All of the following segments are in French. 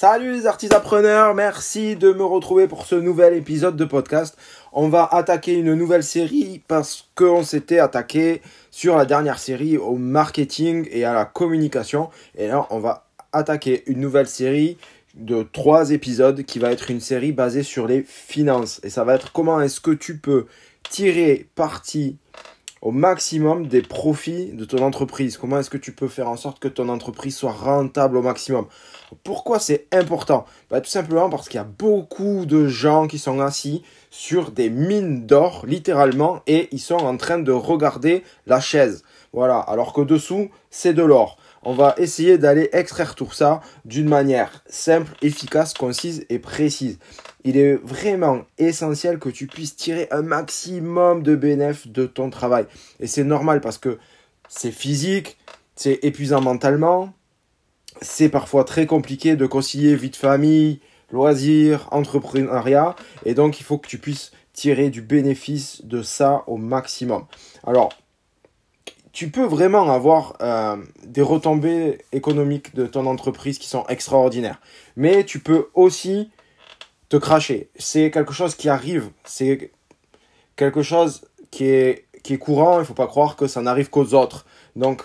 Salut les artisapreneurs, merci de me retrouver pour ce nouvel épisode de podcast. On va attaquer une nouvelle série parce qu'on s'était attaqué sur la dernière série au marketing et à la communication. Et là, on va attaquer une nouvelle série de trois épisodes qui va être une série basée sur les finances. Et ça va être comment est-ce que tu peux tirer parti au maximum des profits de ton entreprise. Comment est-ce que tu peux faire en sorte que ton entreprise soit rentable au maximum? Pourquoi c'est important? Bah, Tout simplement parce qu'il y a beaucoup de gens qui sont assis sur des mines d'or, littéralement, et ils sont en train de regarder la chaise. Voilà, alors que dessous, c'est de l'or. On va essayer d'aller extraire tout ça d'une manière simple, efficace, concise et précise il est vraiment essentiel que tu puisses tirer un maximum de bénéfices de ton travail. Et c'est normal parce que c'est physique, c'est épuisant mentalement, c'est parfois très compliqué de concilier vie de famille, loisirs, entrepreneuriat. Et donc, il faut que tu puisses tirer du bénéfice de ça au maximum. Alors, tu peux vraiment avoir euh, des retombées économiques de ton entreprise qui sont extraordinaires. Mais tu peux aussi te cracher. C'est quelque chose qui arrive. C'est quelque chose qui est, qui est courant. Il ne faut pas croire que ça n'arrive qu'aux autres. Donc,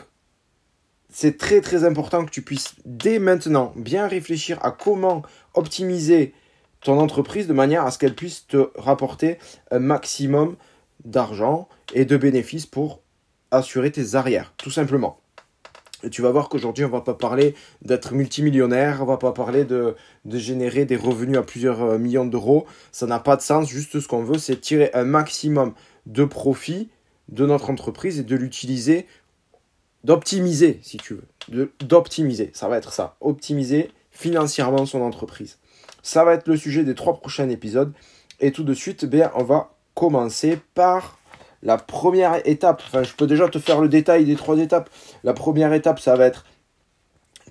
c'est très très important que tu puisses dès maintenant bien réfléchir à comment optimiser ton entreprise de manière à ce qu'elle puisse te rapporter un maximum d'argent et de bénéfices pour assurer tes arrières, tout simplement. Et tu vas voir qu'aujourd'hui, on va pas parler d'être multimillionnaire, on va pas parler de, de générer des revenus à plusieurs euh, millions d'euros. Ça n'a pas de sens. Juste ce qu'on veut, c'est tirer un maximum de profit de notre entreprise et de l'utiliser, d'optimiser, si tu veux. D'optimiser, ça va être ça. Optimiser financièrement son entreprise. Ça va être le sujet des trois prochains épisodes. Et tout de suite, bien, on va commencer par la première étape, enfin je peux déjà te faire le détail des trois étapes. La première étape, ça va être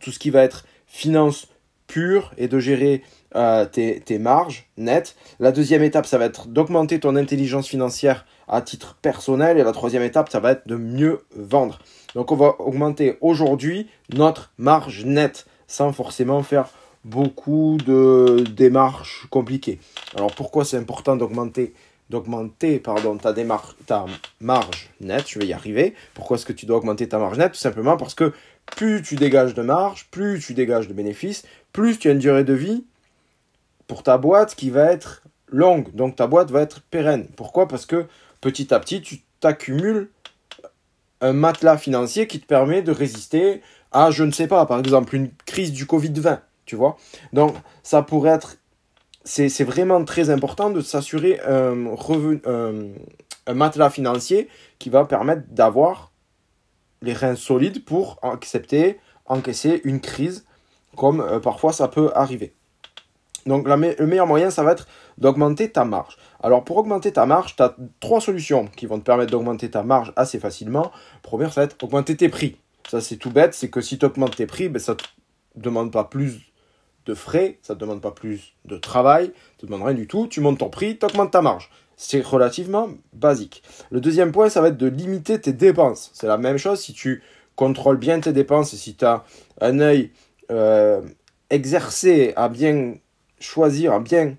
tout ce qui va être finance pure et de gérer euh, tes, tes, marges nettes. La deuxième étape, ça va être d'augmenter ton intelligence financière à titre personnel. Et la troisième étape, ça va être de mieux vendre. Donc on va augmenter aujourd'hui notre marge nette sans forcément faire beaucoup de démarches compliquées. Alors pourquoi c'est important d'augmenter d'augmenter pardon, ta, ta marge nette, je vais y arriver. Pourquoi est-ce que tu dois augmenter ta marge nette? Tout simplement parce que plus tu dégages de marge, plus tu dégages de bénéfices, plus tu as une durée de vie pour ta boîte qui va être longue. Donc ta boîte va être pérenne. Pourquoi? Parce que petit à petit, tu t'accumules un matelas financier qui te permet de résister à, je ne sais pas, par exemple, une crise du Covid-20. Tu vois? Donc ça pourrait être c'est vraiment très important de s'assurer un, un, matelas financier qui va permettre d'avoir les reins solides pour accepter, encaisser une crise, comme euh, parfois ça peut arriver. Donc le meilleur moyen, ça va être d'augmenter ta marge. Alors pour augmenter ta marge, tu as trois solutions qui vont te permettre d'augmenter ta marge assez facilement. Première, ça va être augmenter tes prix. Ça c'est tout bête, c'est que si tu augmentes tes prix, ben, ça ne te demande pas plus de frais, ça ne demande pas plus de travail, ça ne demande rien du tout, tu montes ton prix, tu augmentes ta marge. C'est relativement basique. Le deuxième point, ça va être de limiter tes dépenses. C'est la même chose si tu contrôles bien tes dépenses et si tu as un œil euh, exercé à bien choisir, à bien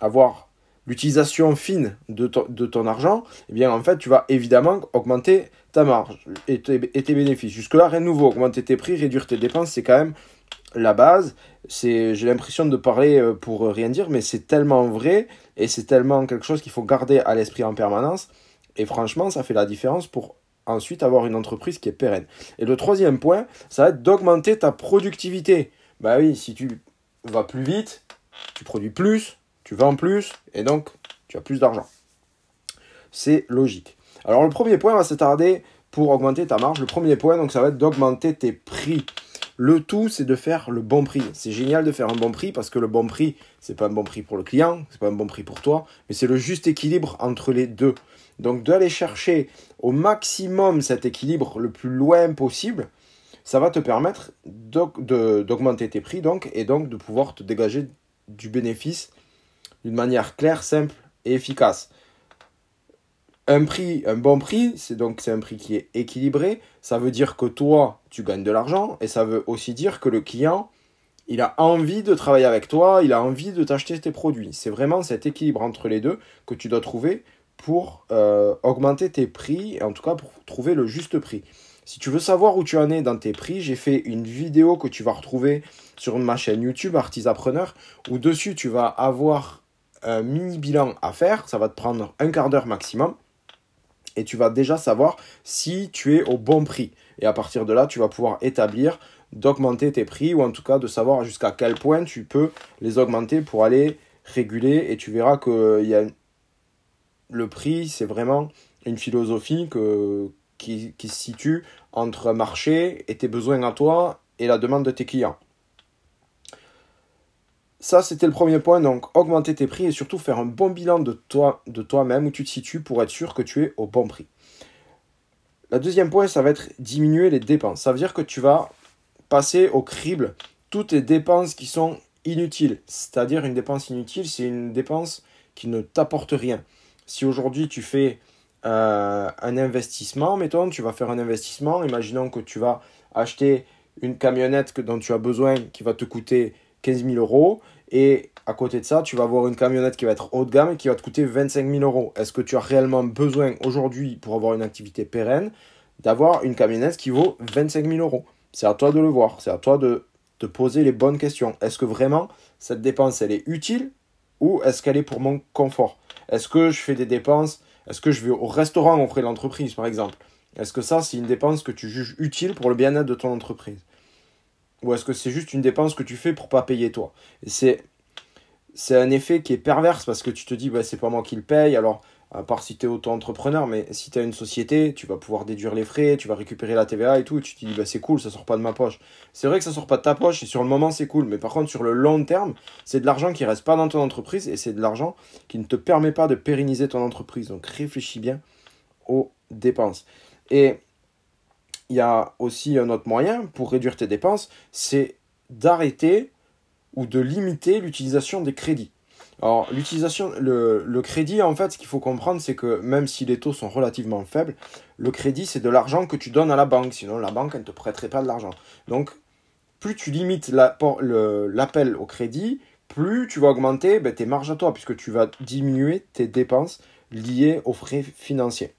avoir l'utilisation fine de, ton argent, eh bien en fait tu vas évidemment augmenter ta marge et tes, tes bénéfices. Jusque-là, rien de nouveau. Augmenter tes prix, réduire tes dépenses, c'est quand même la base. C'est, j'ai l'impression de parler euh, pour rien dire, mais c'est tellement vrai et c'est tellement quelque chose qu'il faut garder à l'esprit en permanence. Et franchement, ça fait la différence pour ensuite avoir une entreprise qui est pérenne. Et le troisième point, ça va être d'augmenter ta productivité. Bah oui, si tu vas plus vite, tu produis plus, tu vends plus, et donc tu as plus d'argent. C'est logique. Alors le premier point, va s'attarder pour augmenter ta marge. Le premier point, donc ça va être d'augmenter tes prix. Le tout, c'est de faire le bon prix. C'est génial de faire un bon prix parce que le bon prix, c'est pas un bon prix pour le client, c'est pas un bon prix pour toi, mais c'est le juste équilibre entre les deux. Donc d'aller chercher au maximum cet équilibre le plus loin possible, ça va te permettre d'augmenter tes prix donc et donc de pouvoir te dégager du bénéfice d'une manière claire, simple et efficace un prix, un bon prix, c'est donc un prix qui est équilibré. Ça veut dire que toi, tu gagnes de l'argent et ça veut aussi dire que le client il a envie de travailler avec toi, il a envie de t'acheter tes produits. C'est vraiment cet équilibre entre les deux que tu dois trouver pour euh, augmenter tes prix, et en tout cas pour trouver le juste prix. Si tu veux savoir où tu en es dans tes prix, j'ai fait une vidéo que tu vas retrouver sur ma chaîne YouTube Artisapreneur, où dessus tu vas avoir un mini bilan à faire, ça va te prendre un quart d'heure maximum, et tu vas déjà savoir si tu es au bon prix. Et à partir de là, tu vas pouvoir établir d'augmenter tes prix ou en tout cas de savoir jusqu'à quel point tu peux les augmenter pour aller réguler et tu verras que le prix c'est vraiment une philosophie qui, qui se situe entre marché et tes besoins à toi et la demande de tes clients. Ça, c'était le premier point. Donc, augmenter tes prix et surtout faire un bon bilan de toi, de toi-même où tu te situes pour être sûr que tu es au bon prix. Le deuxième point, ça va être diminuer les dépenses. Ça veut dire que tu vas passer au crible toutes les dépenses qui sont inutiles. C'est-à-dire une dépense inutile, c'est une dépense qui ne t'apporte rien. Si aujourd'hui tu fais euh, un investissement, mettons, tu vas faire un investissement, imaginons que tu vas acheter une camionnette dont tu as besoin qui va te coûter 15 000 euros. Et à côté de ça, tu vas avoir une camionnette qui va être haut de gamme et qui va te coûter 25 000 euros. Est-ce que tu as réellement besoin aujourd'hui pour avoir une activité pérenne d'avoir une camionnette qui vaut 25 000 euros? C'est à toi de le voir, c'est à toi de te poser les bonnes questions. Est-ce que vraiment cette dépense, elle est utile ou est-ce qu'elle est pour mon confort? Est-ce que je fais des dépenses? Est-ce que je vais au restaurant auprès de l'entreprise, par exemple? Est-ce que ça, c'est une dépense que tu juges utile pour le bien-être de ton entreprise? Ou est-ce que c'est juste une dépense que tu fais pour pas payer toi? C'est c'est un effet qui est perverse parce que tu te dis bah, c'est pas moi qui le paye alors à part si tu es auto-entrepreneur, mais si tu as une société, tu vas pouvoir déduire les frais, tu vas récupérer la TVA et tout, tu te dis bah c'est cool, ça sort pas de ma poche. C'est vrai que ça sort pas de ta poche et sur le moment c'est cool, mais par contre sur le long terme, c'est de l'argent qui reste pas dans ton entreprise et c'est de l'argent qui ne te permet pas de pérenniser ton entreprise. Donc réfléchis bien aux dépenses. Et il y a aussi un autre moyen pour réduire tes dépenses, c'est d'arrêter ou de limiter l'utilisation des crédits. Alors, l'utilisation, le, crédit, en fait, ce qu'il faut comprendre, c'est que même si les taux sont relativement faibles, le crédit, c'est de l'argent que tu donnes à la banque. Sinon, la banque, ne te prêterait pas de l'argent. Donc, plus tu limites l'appel au crédit, plus tu vas augmenter ben, tes marges à toi, puisque tu vas diminuer tes dépenses liées aux frais financiers.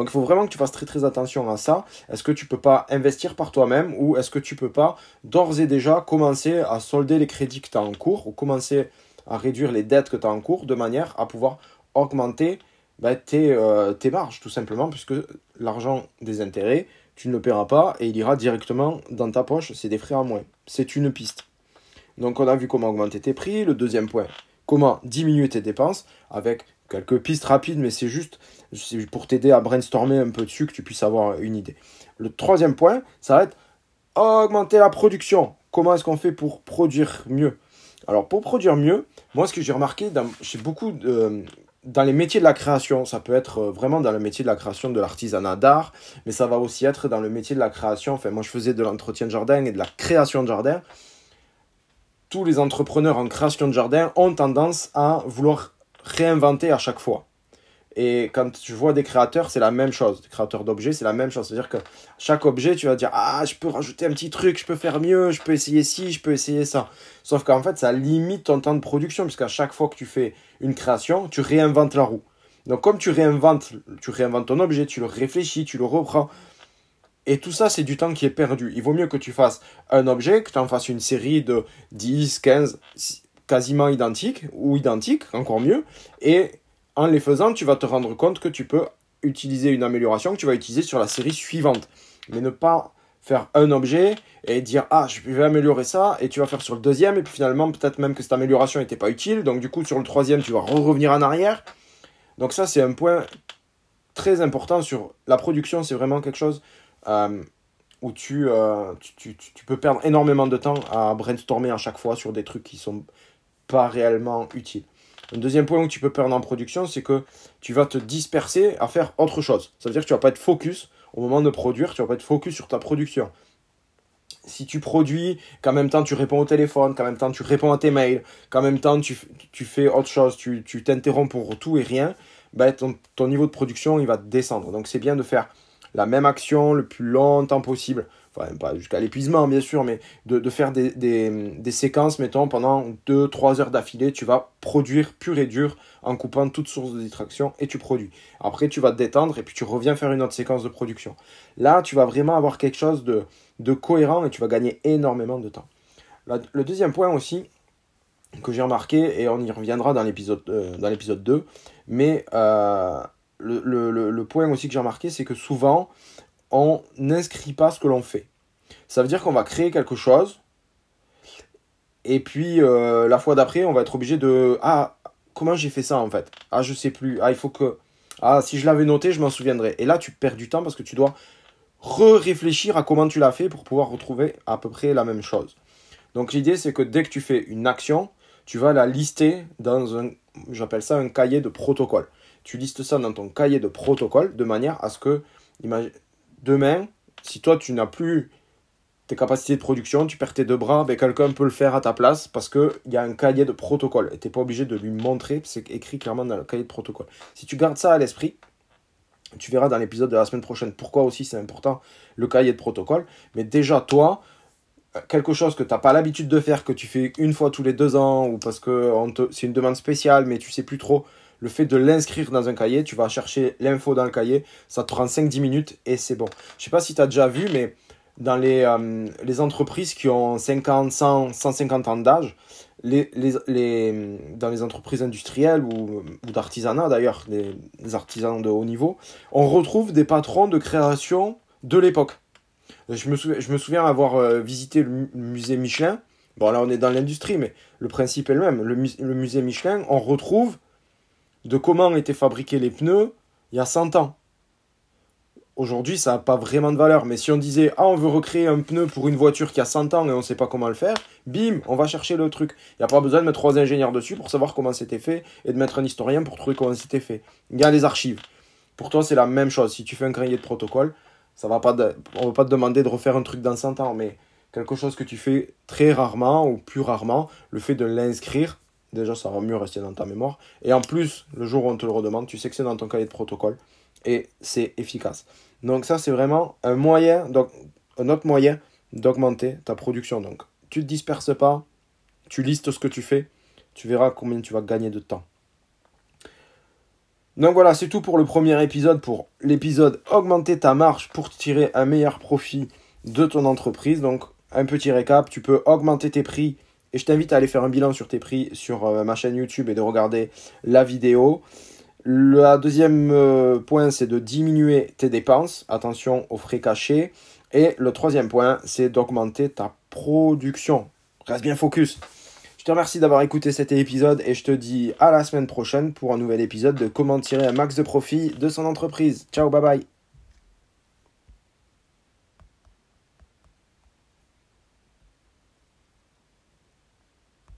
Donc il faut vraiment que tu fasses très très attention à ça. Est-ce que tu peux pas investir par toi-même ou est-ce que tu peux pas d'ores et déjà commencer à solder les crédits que tu as en cours ou commencer à réduire les dettes que tu as en cours de manière à pouvoir augmenter bah, euh, tes, marges, tout simplement, puisque l'argent des intérêts, tu ne le paieras pas et il ira directement dans ta poche, c'est des frais en moins. C'est une piste. Donc on a vu comment augmenter tes prix. Le deuxième point, comment diminuer tes dépenses avec quelques pistes rapides, mais c'est juste pour t'aider à brainstormer un peu dessus, que tu puisses avoir une idée. Le troisième point, ça va être augmenter la production. Comment est-ce qu'on fait pour produire mieux? Alors pour produire mieux, moi ce que j'ai remarqué dans, chez beaucoup dans les métiers de la création, ça peut être euh, vraiment dans le métier de la création de l'artisanat d'art, mais ça va aussi être dans le métier de la création. Enfin, moi je faisais de l'entretien de jardin et de la création de jardin. Tous les entrepreneurs en création de jardin ont tendance à vouloir réinventer à chaque fois. Et quand tu vois des créateurs, c'est la même chose. Des créateurs d'objets, c'est la même chose. C'est-à-dire que chaque objet, tu vas dire Ah, je peux rajouter un petit truc, je peux faire mieux, je peux essayer ci, je peux essayer ça. Sauf qu'en fait, ça limite ton temps de production, puisqu'à chaque fois que tu fais une création, tu réinventes la roue. Donc, comme tu réinventes, tu réinventes ton objet, tu le réfléchis, tu le reprends. Et tout ça, c'est du temps qui est perdu. Il vaut mieux que tu fasses un objet, que tu en fasses une série de 10, 15, quasiment identiques, ou identiques, encore mieux, et en les faisant, tu vas te rendre compte que tu peux utiliser une amélioration que tu vas utiliser sur la série suivante. Mais ne pas faire un objet et dire ah je vais améliorer ça et tu vas faire sur le deuxième et puis finalement peut-être même que cette amélioration n'était pas utile. Donc du coup sur le troisième tu vas revenir en arrière. Donc ça c'est un point très important sur la production. C'est vraiment quelque chose euh, où euh, tu, tu, tu, peux perdre énormément de temps à brainstormer à chaque fois sur des trucs qui sont pas réellement utiles un deuxième point où tu peux perdre en production, c'est que tu vas te disperser à faire autre chose. Ça veut dire que tu vas pas être focus au moment de produire, tu vas pas être focus sur ta production. Si tu produis, qu'en même temps tu réponds au téléphone, qu'en même temps tu réponds à tes mails, qu'en même temps tu, fais autre chose, tu t'interromps pour tout et rien, ben ton, ton niveau de production il va descendre. Donc c'est bien de faire la même action le plus longtemps possible enfin pas jusqu'à l'épuisement bien sûr, mais de, faire des, séquences, mettons, pendant 2-3 heures d'affilée, tu vas produire pur et dur en coupant toute source de distraction et tu produis. Après, tu vas te détendre et puis tu reviens faire une autre séquence de production. Là, tu vas vraiment avoir quelque chose de, de cohérent et tu vas gagner énormément de temps. le deuxième point aussi que j'ai remarqué, et on y reviendra dans l'épisode euh, dans l'épisode 2, mais euh, le, le, le, point aussi que j'ai remarqué, c'est que souvent, on n'inscrit pas ce que l'on fait. Ça veut dire qu'on va créer quelque chose, et puis euh, la fois d'après, on va être obligé de... Ah, comment j'ai fait ça en fait? Ah, je sais plus. Ah, il faut que... Ah, si je l'avais noté, je m'en souviendrai. Et là, tu perds du temps parce que tu dois re-réfléchir à comment tu l'as fait pour pouvoir retrouver à peu près la même chose. Donc l'idée, c'est que dès que tu fais une action, tu vas la lister dans un, j'appelle ça un cahier de protocole. Tu listes ça dans ton cahier de protocole de manière à ce que, demain, si toi tu n'as plus tes capacités de production, tu perds tes deux bras, ben quelqu'un peut le faire à ta place parce qu'il y a un cahier de protocole. Et tu n'es pas obligé de lui montrer, c'est écrit clairement dans le cahier de protocole. Si tu gardes ça à l'esprit, tu verras dans l'épisode de la semaine prochaine pourquoi aussi c'est important le cahier de protocole. Mais déjà, toi, quelque chose que tu n'as pas l'habitude de faire, que tu fais une fois tous les deux ans, ou parce que c'est une demande spéciale, mais tu sais plus trop, le fait de l'inscrire dans un cahier, tu vas chercher l'info dans le cahier, ça te prend 5-10 minutes et c'est bon. Je sais pas si tu as déjà vu, mais dans les, euh, les entreprises qui ont 50, 100, 150 ans d'âge, les, les, les, dans les entreprises industrielles ou, ou d'artisanat d'ailleurs, les artisans de haut niveau, on retrouve des patrons de création de l'époque. Je me, souviens, je me souviens avoir euh, visité le, musée Michelin. Bon, là, on est dans l'industrie, mais le principe est le même. Le, musée Michelin, on retrouve de comment étaient fabriqués les pneus il y a 100 ans. Aujourd'hui, ça n'a pas vraiment de valeur. Mais si on disait, ah, on veut recréer un pneu pour une voiture qui a 100 ans et on ne sait pas comment le faire, bim, on va chercher le truc. Il n'y a pas besoin de mettre trois ingénieurs dessus pour savoir comment c'était fait et de mettre un historien pour trouver comment c'était fait. Il y a les archives. Pour toi, c'est la même chose. Si tu fais un cahier de protocole, ça va pas on va pas te demander de refaire un truc dans 100 ans, mais quelque chose que tu fais très rarement ou plus rarement, le fait de l'inscrire, déjà ça va mieux rester dans ta mémoire. Et en plus, le jour où on te le redemande, tu sais que c'est dans ton cahier de protocole et c'est efficace. Donc ça, c'est vraiment un moyen, donc un autre moyen d'augmenter ta production. Donc tu te disperses pas, tu listes ce que tu fais, tu verras combien tu vas gagner de temps. Donc voilà, c'est tout pour le premier épisode, pour l'épisode augmenter ta marge pour tirer un meilleur profit de ton entreprise. Donc un petit récap, tu peux augmenter tes prix et je t'invite à aller faire un bilan sur tes prix sur euh, ma chaîne YouTube et de regarder la vidéo. Le deuxième euh, point, c'est de diminuer tes dépenses. Attention aux frais cachés. Et le troisième point, c'est d'augmenter ta production. Reste bien focus. Je te remercie d'avoir écouté cet épisode et je te dis à la semaine prochaine pour un nouvel épisode de comment tirer un max de profit de son entreprise. Ciao, bye bye